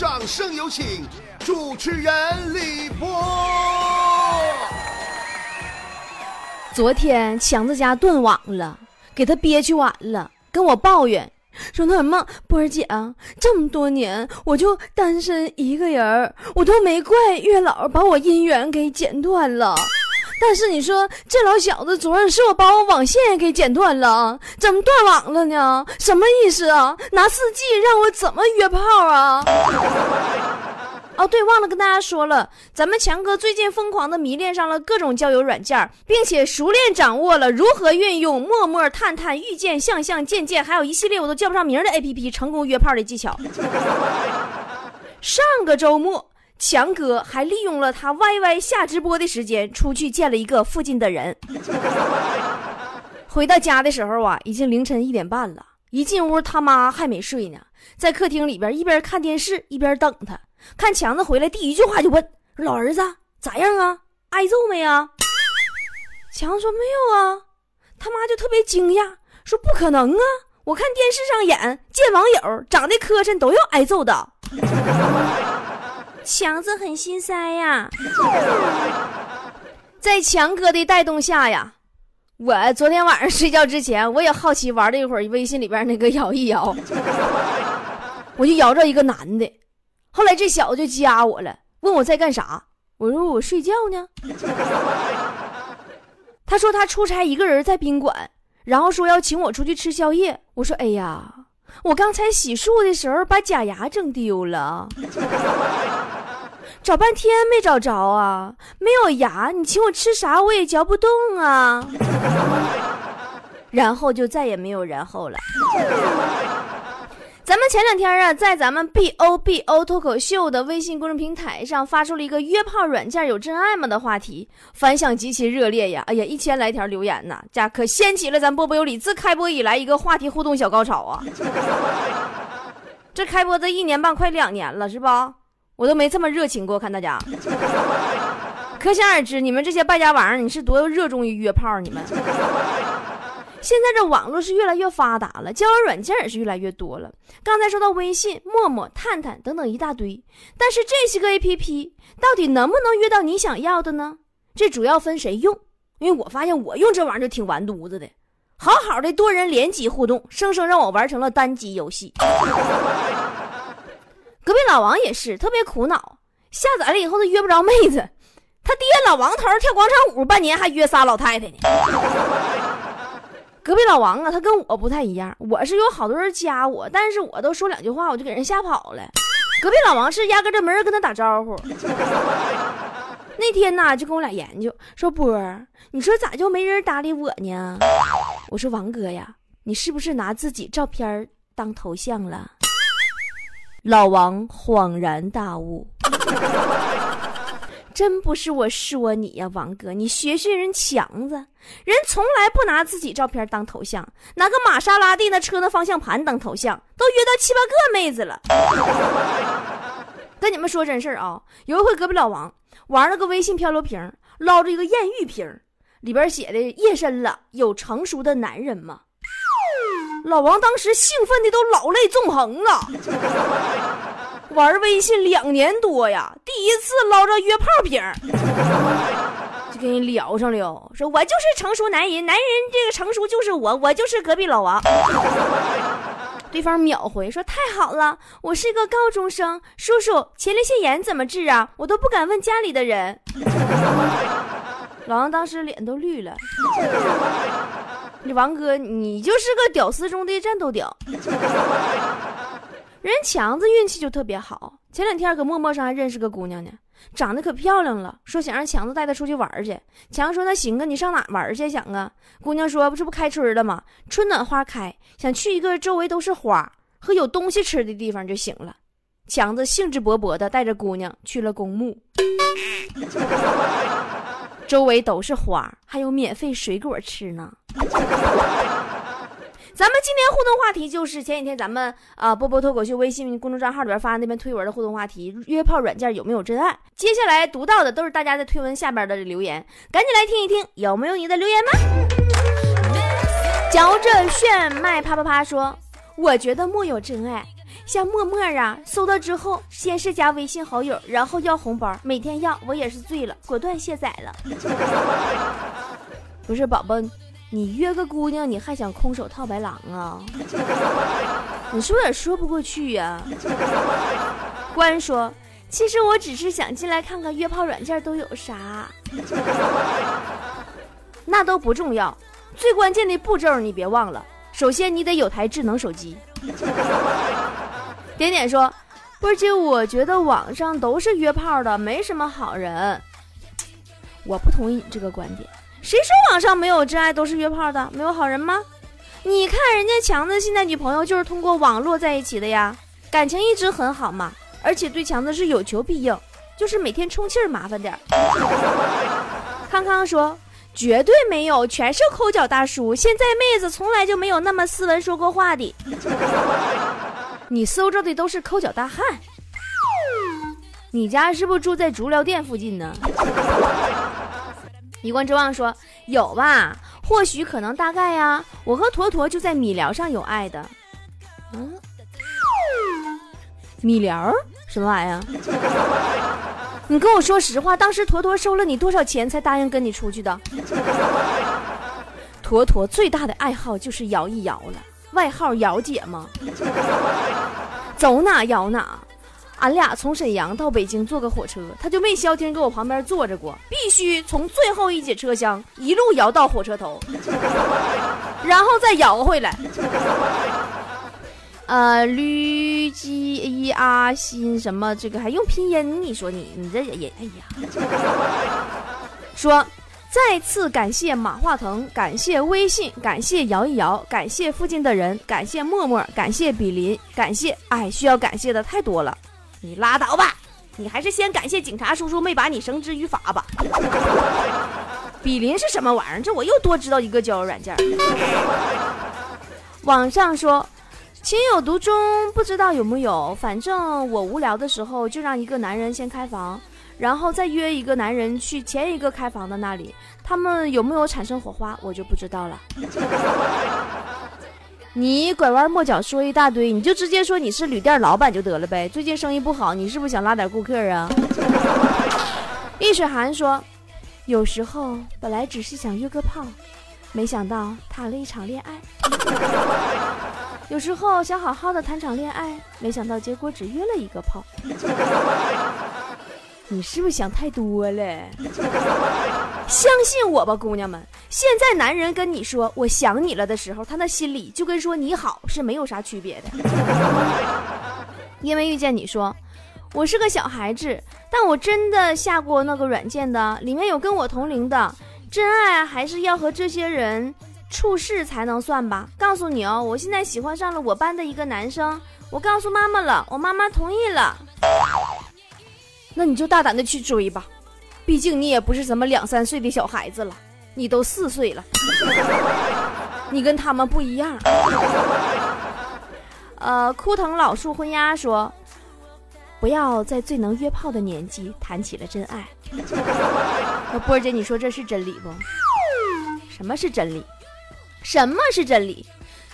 掌声有请主持人李波。昨天强子家断网了，给他憋屈完了，跟我抱怨说：“那什么，波儿姐啊，这么多年我就单身一个人，我都没怪月老把我姻缘给剪断了。但是你说这老小子昨儿是我把我网线也给剪断了，怎么断网了呢？什么意思啊？拿四 G 让我怎么约炮啊？”哦，对，忘了跟大家说了，咱们强哥最近疯狂的迷恋上了各种交友软件，并且熟练掌握了如何运用陌陌、探探、遇见、向向、渐渐，还有一系列我都叫不上名的 APP，成功约炮的技巧。上个周末，强哥还利用了他 YY 下直播的时间，出去见了一个附近的人。回到家的时候啊，已经凌晨一点半了。一进屋，他妈还没睡呢，在客厅里边一边看电视一边等他。看强子回来，第一句话就问：“老儿子咋样啊？挨揍没啊？”强子说：“没有啊。”他妈就特别惊讶，说：“不可能啊！我看电视上演见网友长得磕碜都要挨揍的。” 强子很心塞呀。在强哥的带动下呀，我昨天晚上睡觉之前，我也好奇玩了一会儿微信里边那个摇一摇，我就摇着一个男的。后来这小子就加我了，问我在干啥。我说我睡觉呢。他说他出差一个人在宾馆，然后说要请我出去吃宵夜。我说哎呀，我刚才洗漱的时候把假牙整丢了，找半天没找着啊，没有牙，你请我吃啥我也嚼不动啊。然后就再也没有然后了。咱们前两天啊，在咱们 B O B O 脱口秀的微信公众平台上发出了一个“约炮软件有真爱吗”的话题，反响极其热烈呀！哎呀，一千来条留言呢，家可掀起了咱波波有理自开播以来一个话题互动小高潮啊！这开播这一年半快两年了，是吧？我都没这么热情过，看大家，可想而知，你们这些败家玩意儿，你是多热衷于约炮，你们。现在这网络是越来越发达了，交友软件也是越来越多了。刚才说到微信、陌陌、探探等等一大堆，但是这些个 A P P 到底能不能约到你想要的呢？这主要分谁用。因为我发现我用这玩意儿就挺完犊子的，好好的多人联机互动，生生让我玩成了单机游戏。隔壁老王也是特别苦恼，下载了以后他约不着妹子，他爹老王头跳广场舞半年还约仨老太太呢。隔壁老王啊，他跟我不太一样。我是有好多人加我，但是我都说两句话，我就给人吓跑了。隔壁老王是压根就没人跟他打招呼。那天呐，就跟我俩研究，说波儿，你说咋就没人搭理我呢？我说王哥呀，你是不是拿自己照片当头像了？老王恍然大悟。真不是我说你呀，王哥，你学学人强子，人从来不拿自己照片当头像，拿个玛莎拉蒂那车的方向盘当头像，都约到七八个妹子了。跟你们说真事儿啊，有一回隔壁老王玩了个微信漂流瓶，捞着一个艳遇瓶，里边写的“夜深了，有成熟的男人吗？”老王当时兴奋的都老泪纵横了。玩微信两年多呀，第一次捞着约炮瓶就跟人聊上了。说我就是成熟男人，男人这个成熟就是我，我就是隔壁老王。对方秒回说：“太好了，我是一个高中生，叔叔，前列腺炎怎么治啊？我都不敢问家里的人。”老王当时脸都绿了。你王哥，你就是个屌丝中的战斗屌。人强子运气就特别好，前两天搁陌陌上还认识个姑娘呢，长得可漂亮了，说想让强子带她出去玩去。强说那行啊，你上哪玩去？想啊。姑娘说不是不开春了吗？春暖花开，想去一个周围都是花和有东西吃的地方就行了。强子兴致勃勃的带着姑娘去了公墓，周围都是花，还有免费水果吃呢。咱们今天互动话题就是前几天咱们啊波波脱口秀微信公众账号里边发的那篇推文的互动话题：约炮软件有没有真爱？接下来读到的都是大家在推文下边的留言，赶紧来听一听有没有你的留言吗？嚼着炫迈啪啪啪说：“我觉得木有真爱，像陌陌啊，搜到之后先是加微信好友，然后要红包，每天要，我也是醉了，果断卸载了。不是宝宝，你约个姑娘，你还想空手套白狼啊？你是不是有点说不过去呀？关说，其实我只是想进来看看约炮软件都有啥，那都不重要，最关键的步骤你别忘了，首先你得有台智能手机。点点说：“波姐，我觉得网上都是约炮的，没什么好人。”我不同意你这个观点。谁说网上没有真爱，都是约炮的，没有好人吗？你看人家强子现在女朋友就是通过网络在一起的呀，感情一直很好嘛。而且对强子是有求必应，就是每天充气儿麻烦点儿康康说：“绝对没有，全是抠脚大叔。现在妹子从来就没有那么斯文说过话的。”你搜着的都是抠脚大汉，你家是不是住在足疗店附近呢？一贯之望说有吧，或许可能大概呀。我和坨坨就在米聊上有爱的，嗯，米聊什么玩意儿？你跟我说实话，当时坨坨收了你多少钱才答应跟你出去的？坨坨最大的爱好就是摇一摇了。外号姚姐吗？走哪摇哪，俺俩从沈阳到北京坐个火车，他就没消停搁我旁边坐着过，必须从最后一节车厢一路摇到火车头，然后再摇回来。呃，吕基一阿新什么这个还用拼音？你说你你这也哎呀，说。再次感谢马化腾，感谢微信，感谢摇一摇，感谢附近的人，感谢默默，感谢比邻，感谢哎，需要感谢的太多了，你拉倒吧，你还是先感谢警察叔叔没把你绳之于法吧。比邻是什么玩意儿？这我又多知道一个交友软件。网上说，情有独钟，不知道有木有，反正我无聊的时候就让一个男人先开房。然后再约一个男人去前一个开房的那里，他们有没有产生火花，我就不知道了。你拐弯抹角说一大堆，你就直接说你是旅店老板就得了呗。最近生意不好，你是不是想拉点顾客啊？易水寒说，有时候本来只是想约个炮，没想到谈了一场恋爱。有时候想好好的谈场恋爱，没想到结果只约了一个炮。你是不是想太多了？相信我吧，姑娘们。现在男人跟你说“我想你了”的时候，他那心里就跟说“你好”是没有啥区别的。因为遇见你说，我是个小孩子，但我真的下过那个软件的，里面有跟我同龄的，真爱还是要和这些人处事才能算吧。告诉你哦，我现在喜欢上了我班的一个男生，我告诉妈妈了，我妈妈同意了。那你就大胆的去追吧，毕竟你也不是什么两三岁的小孩子了，你都四岁了，你跟他们不一样。呃，枯藤老树昏鸦说，不要在最能约炮的年纪谈起了真爱。那 波儿姐，你说这是真理不？什么是真理？什么是真理？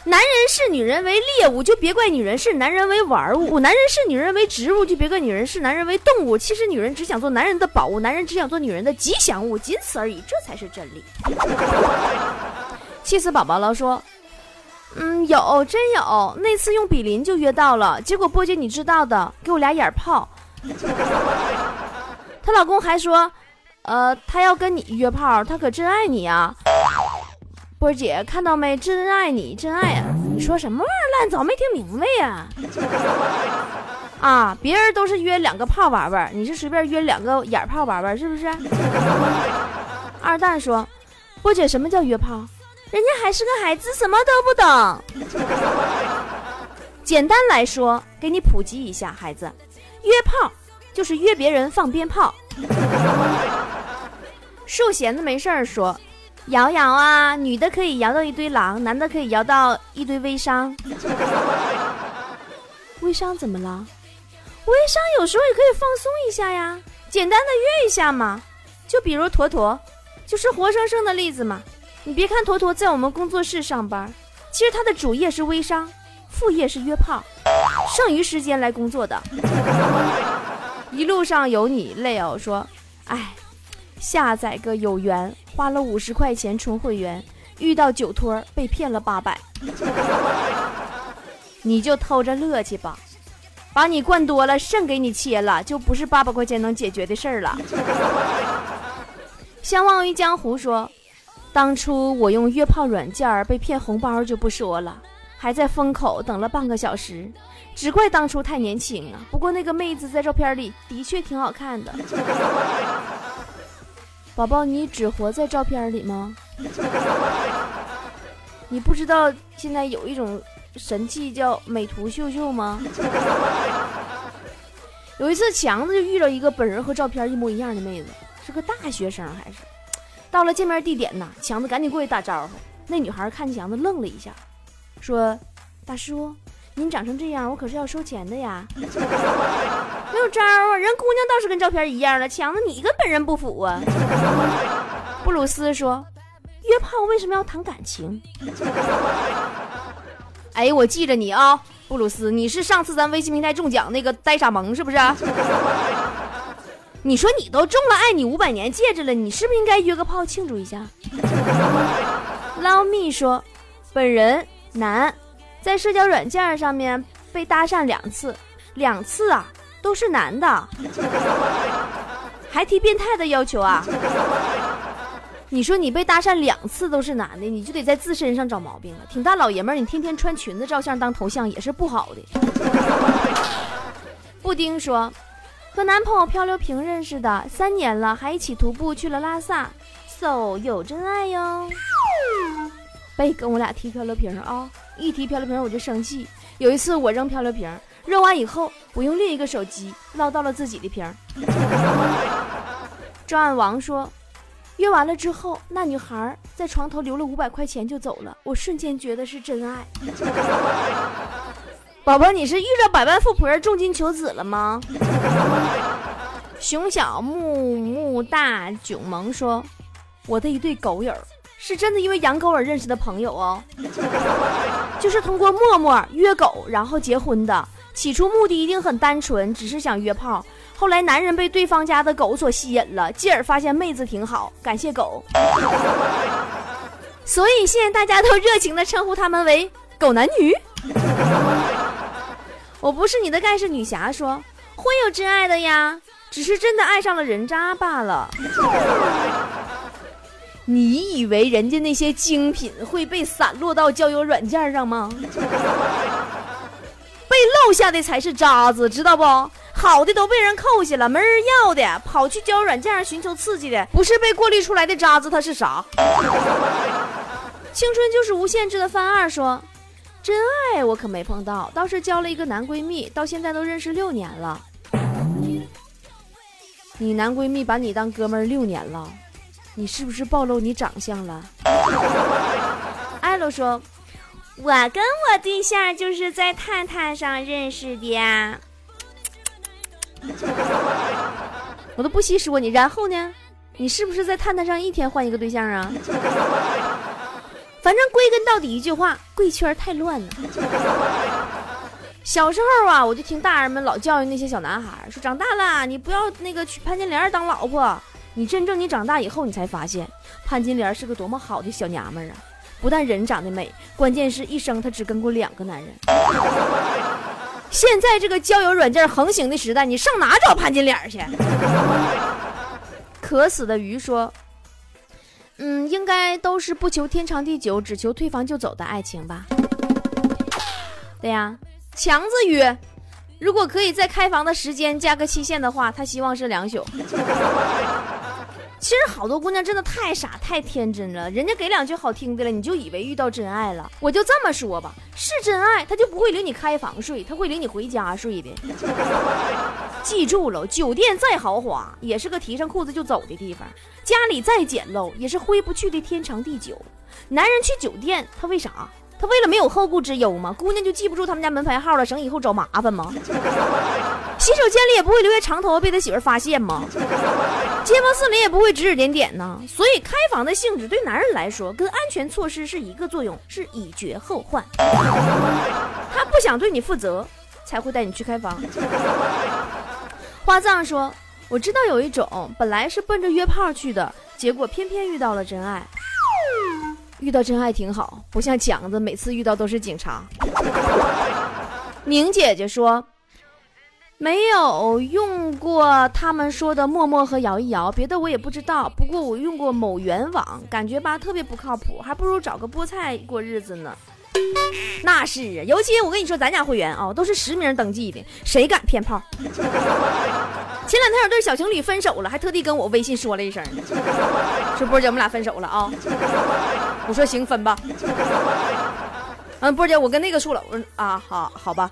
男人视女人为猎物，就别怪女人视男人为玩物；男人视女人为植物，就别怪女人视男人为动物。其实女人只想做男人的宝物，男人只想做女人的吉祥物，仅此而已，这才是真理。气死宝宝了，说，嗯，有真有，那次用比邻就约到了，结果波姐你知道的，给我俩眼泡。她老公还说，呃，他要跟你约炮，他可真爱你啊。波姐看到没？真爱你，真爱啊！你说什么玩意儿？烂，早没听明白呀！啊，别人都是约两个炮玩玩，你是随便约两个眼炮玩玩，是不是？二蛋说：“波姐，什么叫约炮？人家还是个孩子，什么都不懂。简单来说，给你普及一下，孩子，约炮就是约别人放鞭炮。”树闲子没事儿说。摇摇啊，女的可以摇到一堆狼，男的可以摇到一堆微商。微商怎么了？微商有时候也可以放松一下呀，简单的约一下嘛。就比如坨坨，就是活生生的例子嘛。你别看坨坨在我们工作室上班，其实他的主业是微商，副业是约炮。剩余时间来工作的。一路上有你，累哦。说，哎，下载个有缘，花了五十块钱充会员，遇到酒托被骗了八百，你就偷着乐去吧。把你灌多了，肾给你切了，就不是八百块钱能解决的事儿了。相忘于江湖说，当初我用约炮软件被骗红包就不说了，还在风口等了半个小时，只怪当初太年轻啊。不过那个妹子在照片里的确挺好看的。宝宝，你只活在照片里吗？你不知道现在有一种。神器叫美图秀秀吗？有一次，强子就遇到一个本人和照片一模一样的妹子，是个大学生还是？到了见面地点呢，强子赶紧过去打招呼。那女孩看强子愣了一下，说：“大叔，您长成这样，我可是要收钱的呀。”没有招啊，人姑娘倒是跟照片一样了，强子你跟本人不符啊。布鲁斯说：“约炮为什么要谈感情？” 哎，我记着你啊，布鲁斯，你是上次咱微信平台中奖那个呆傻萌是不是？你说你都中了爱你五百年戒指了，你是不是应该约个炮庆祝一下？捞蜜说，本人男，在社交软件上面被搭讪两次，两次啊都是男的，还提变态的要求啊。你说你被搭讪两次都是男的，你就得在自身上找毛病了。挺大老爷们儿，你天天穿裙子照相当头像也是不好的。布丁说，和男朋友漂流瓶认识的，三年了，还一起徒步去了拉萨，so 有真爱哟。别跟我俩提漂流瓶啊！一提漂流瓶我就生气。有一次我扔漂流瓶，扔完以后，我用另一个手机捞到了自己的瓶。专案王说。约完了之后，那女孩在床头留了五百块钱就走了，我瞬间觉得是真爱。宝宝，你是遇着百万富婆重金求子了吗？熊小木木大囧萌说：“我的一对狗友是真的因为养狗而认识的朋友哦，就是通过陌陌约狗然后结婚的。起初目的一定很单纯，只是想约炮。”后来男人被对方家的狗所吸引了，继而发现妹子挺好，感谢狗。所以现在大家都热情的称呼他们为狗男女。我不是你的盖世女侠，说会有真爱的呀，只是真的爱上了人渣罢了。你以为人家那些精品会被散落到交友软件上吗？被漏下的才是渣子，知道不？好的都被人扣下了，没人要的，跑去交友软件上寻求刺激的，不是被过滤出来的渣子，他是啥？青春就是无限制的。范二说：“真爱我可没碰到，倒是交了一个男闺蜜，到现在都认识六年了。你男闺蜜把你当哥们儿六年了，你是不是暴露你长相了？”艾洛说：“我跟我对象就是在探探上认识的呀。”我都不稀说你，然后呢？你是不是在探探上一天换一个对象啊？反正归根到底一句话，贵圈太乱了。小时候啊，我就听大人们老教育那些小男孩，说长大了你不要那个娶潘金莲当老婆。你真正你长大以后，你才发现潘金莲是个多么好的小娘们儿啊！不但人长得美，关键是一生她只跟过两个男人。现在这个交友软件横行的时代，你上哪找潘金莲去？渴死的鱼说：“嗯，应该都是不求天长地久，只求退房就走的爱情吧？”对呀，强子鱼，如果可以在开房的时间加个期限的话，他希望是两宿。其实好多姑娘真的太傻太天真了，人家给两句好听的了，你就以为遇到真爱了。我就这么说吧，是真爱，他就不会领你开房睡，他会领你回家睡的。记住了，酒店再豪华，也是个提上裤子就走的地方；家里再简陋，也是挥不去的天长地久。男人去酒店，他为啥？他为了没有后顾之忧吗？姑娘就记不住他们家门牌号了，省以后找麻烦吗？洗手间里也不会留下长头发被他媳妇发现吗？街坊四邻也不会指指点点呢。所以开房的性质对男人来说，跟安全措施是一个作用，是以绝后患。他不想对你负责，才会带你去开房。花藏说：“我知道有一种本来是奔着约炮去的，结果偏偏遇到了真爱。遇到真爱挺好，不像强子每次遇到都是警察。”宁姐姐说：“没有用过他们说的陌陌和摇一摇，别的我也不知道。不过我用过某元网，感觉吧特别不靠谱，还不如找个菠菜过日子呢。”那是啊，尤其我跟你说，咱家会员啊，都是实名登记的，谁敢骗炮？前两天有对小情侣分手了，还特地跟我微信说了一声，说波姐，我们俩分手了啊。我说行，分吧。嗯，波姐，我跟那个处了。我说啊，好好吧。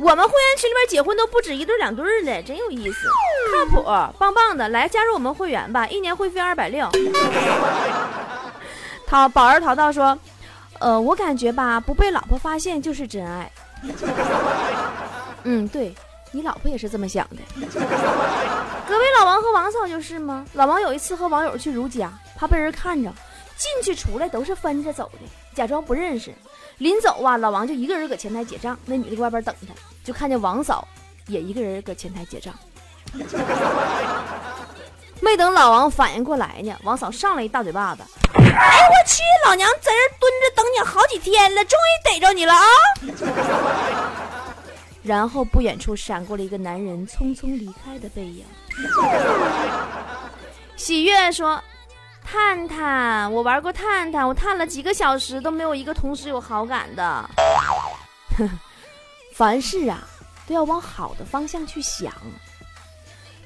我们会员群里边结婚都不止一对两对的，真有意思，靠谱，棒棒的。来加入我们会员吧，一年会费二百六。淘宝儿淘淘说。呃，我感觉吧，不被老婆发现就是真爱。嗯，对你老婆也是这么想的。各位老王和王嫂就是吗？老王有一次和网友去如家，怕被人看着，进去出来都是分着走的，假装不认识。临走啊，老王就一个人搁前台结账，那女的搁外边等他，就看见王嫂也一个人搁前台结账。没等老王反应过来呢，王嫂上来一大嘴巴子。哎我去，老娘在这蹲着等你好几天了，终于逮着你了啊！然后不远处闪过了一个男人匆匆离开的背影。喜悦说：“探探，我玩过探探，我探了几个小时都没有一个同时有好感的。凡事啊，都要往好的方向去想。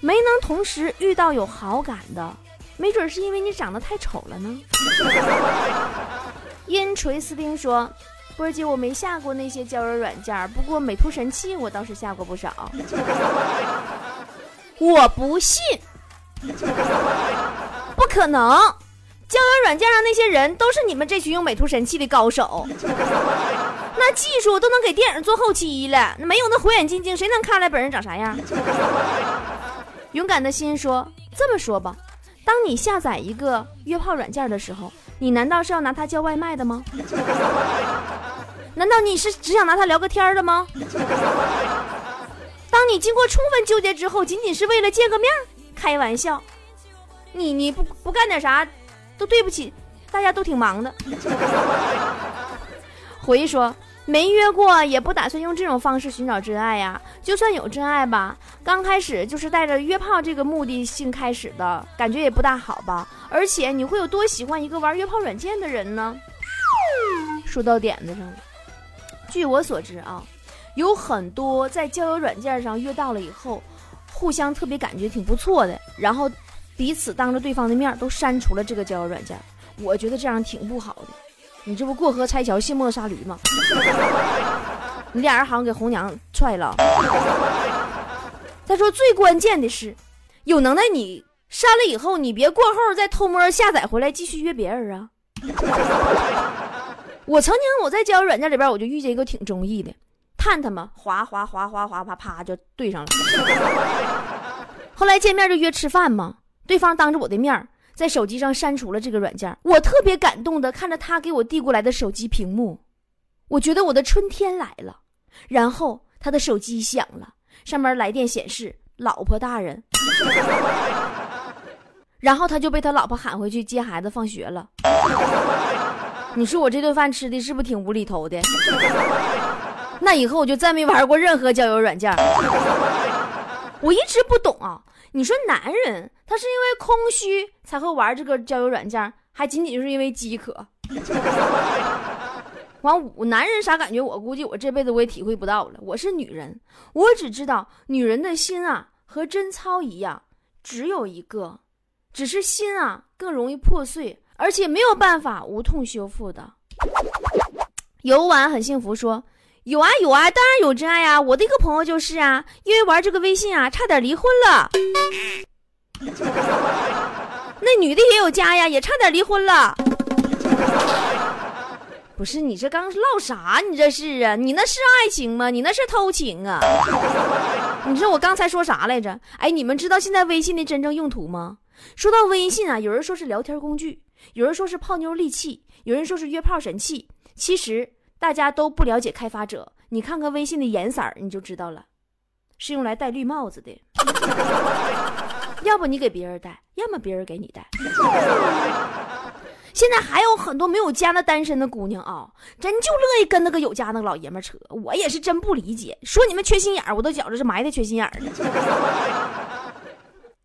没能同时遇到有好感的。”没准是因为你长得太丑了呢。阴锤斯丁说：“波儿姐，我没下过那些交友软件，不过美图神器我倒是下过不少。我不信，不可能，交友软件上那些人都是你们这群用美图神器的高手，那技术都能给电影做后期了，没有那火眼金睛，谁能看出来本人长啥样？”勇敢的心说：“这么说吧。”当你下载一个约炮软件的时候，你难道是要拿它叫外卖的吗？难道你是只想拿它聊个天的吗？当你经过充分纠结之后，仅仅是为了见个面？开玩笑，你你不不干点啥，都对不起，大家都挺忙的。回忆说。没约过，也不打算用这种方式寻找真爱呀。就算有真爱吧，刚开始就是带着约炮这个目的性开始的，感觉也不大好吧。而且你会有多喜欢一个玩约炮软件的人呢？说到点子上了。据我所知啊，有很多在交友软件上约到了以后，互相特别感觉挺不错的，然后彼此当着对方的面都删除了这个交友软件。我觉得这样挺不好的。你这不过河拆桥卸磨杀驴吗？你 俩人好像给红娘踹了。再说最关键的是，有能耐你删了以后，你别过后再偷摸下载回来继续约别人啊。我曾经我在交友软件里边，我就遇见一个挺中意的，探探嘛，滑滑滑滑滑啪啪就对上了。后来见面就约吃饭嘛，对方当着我的面在手机上删除了这个软件，我特别感动的看着他给我递过来的手机屏幕，我觉得我的春天来了。然后他的手机响了，上面来电显示“老婆大人”，然后他就被他老婆喊回去接孩子放学了。你说我这顿饭吃的是不是挺无厘头的？那以后我就再没玩过任何交友软件。我一直不懂啊。你说男人他是因为空虚才会玩这个交友软件，还仅仅就是因为饥渴？完，我男人啥感觉？我估计我这辈子我也体会不到了。我是女人，我只知道女人的心啊和贞操一样，只有一个，只是心啊更容易破碎，而且没有办法无痛修复的。游玩很幸福说。有啊有啊，当然有真爱呀！我的一个朋友就是啊，因为玩这个微信啊，差点离婚了。那女的也有家呀，也差点离婚了。不是你这刚唠啥？你这是啊？你那是爱情吗？你那是偷情啊？你说我刚才说啥来着？哎，你们知道现在微信的真正用途吗？说到微信啊，有人说是聊天工具，有人说是泡妞利器，有人说是约炮神器。其实。大家都不了解开发者，你看看微信的颜色儿，你就知道了，是用来戴绿帽子的。要不你给别人戴，要么别人给你戴。现在还有很多没有家的单身的姑娘啊，真就乐意跟那个有家那个老爷们扯。我也是真不理解，说你们缺心眼儿，我都觉着是埋汰缺心眼儿呢。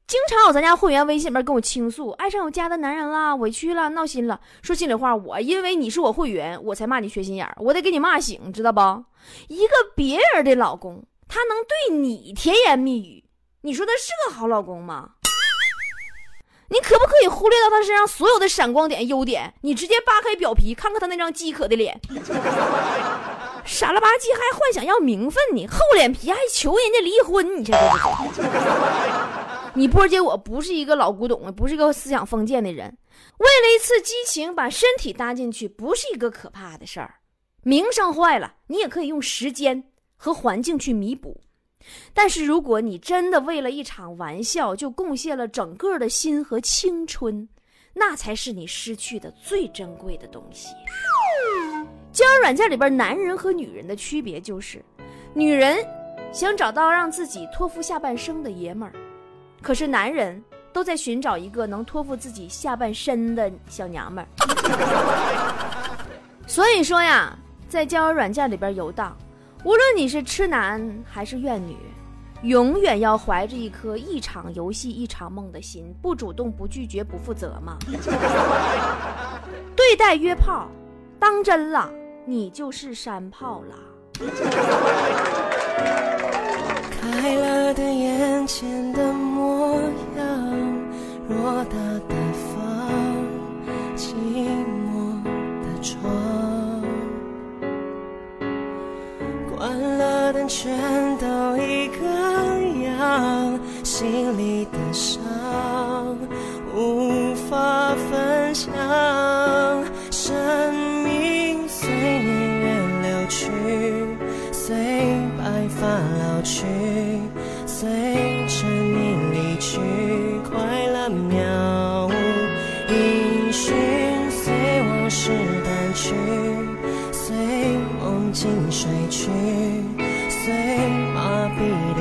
经常有咱家会员微信里面跟我倾诉，爱上有家的男人了，委屈了，闹心了。说心里话，我因为你是我会员，我才骂你缺心眼儿，我得给你骂醒，知道不？一个别人的老公，他能对你甜言蜜语，你说他是个好老公吗？你可不可以忽略到他身上所有的闪光点、优点？你直接扒开表皮，看看他那张饥渴的脸，傻了吧唧还幻想要名分呢，厚脸皮还求人家离婚，你这都是。你波姐，我不是一个老古董，不是一个思想封建的人。为了一次激情，把身体搭进去，不是一个可怕的事儿。名声坏了，你也可以用时间和环境去弥补。但是如果你真的为了一场玩笑就贡献了整个的心和青春，那才是你失去的最珍贵的东西。交友软件里边，男人和女人的区别就是，女人想找到让自己托付下半生的爷们儿。可是男人都在寻找一个能托付自己下半身的小娘们儿。所以说呀，在交友软件里边游荡，无论你是痴男还是怨女，永远要怀着一颗一场游戏一场梦的心，不主动、不拒绝、不负责嘛。对待约炮，当真了，你就是山炮啦。快乐的眼前的模样，偌大的房，寂寞的床，关了灯全都一个样，心里的伤无法分享，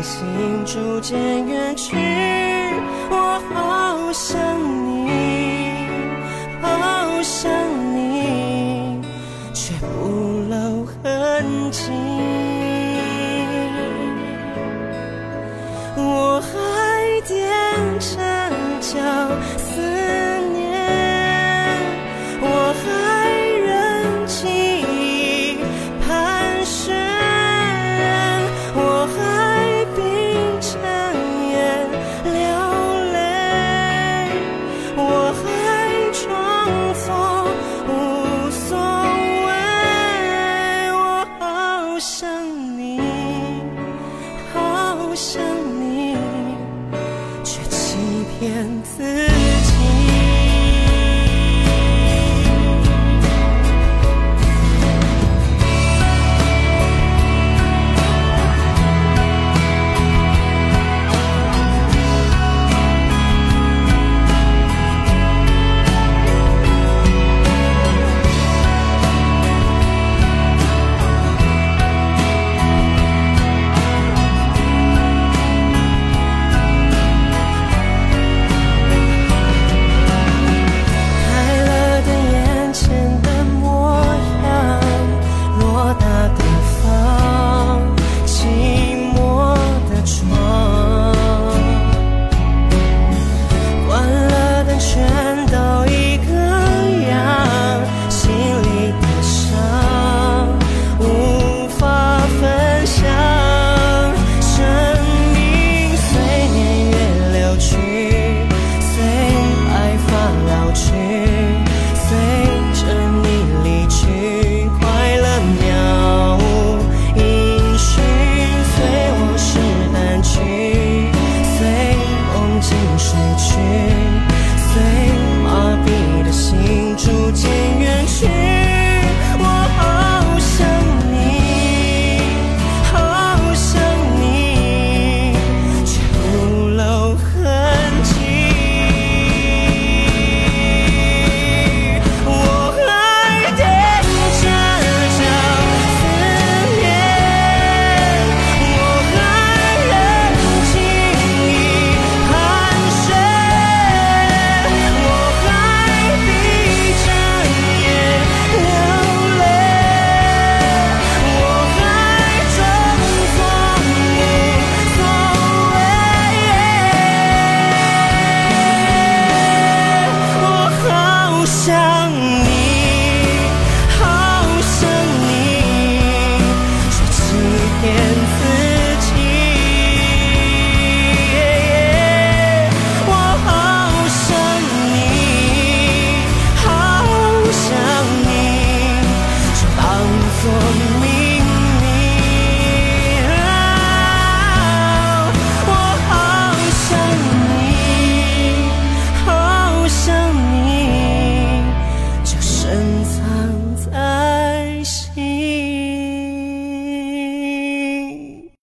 心逐渐远去，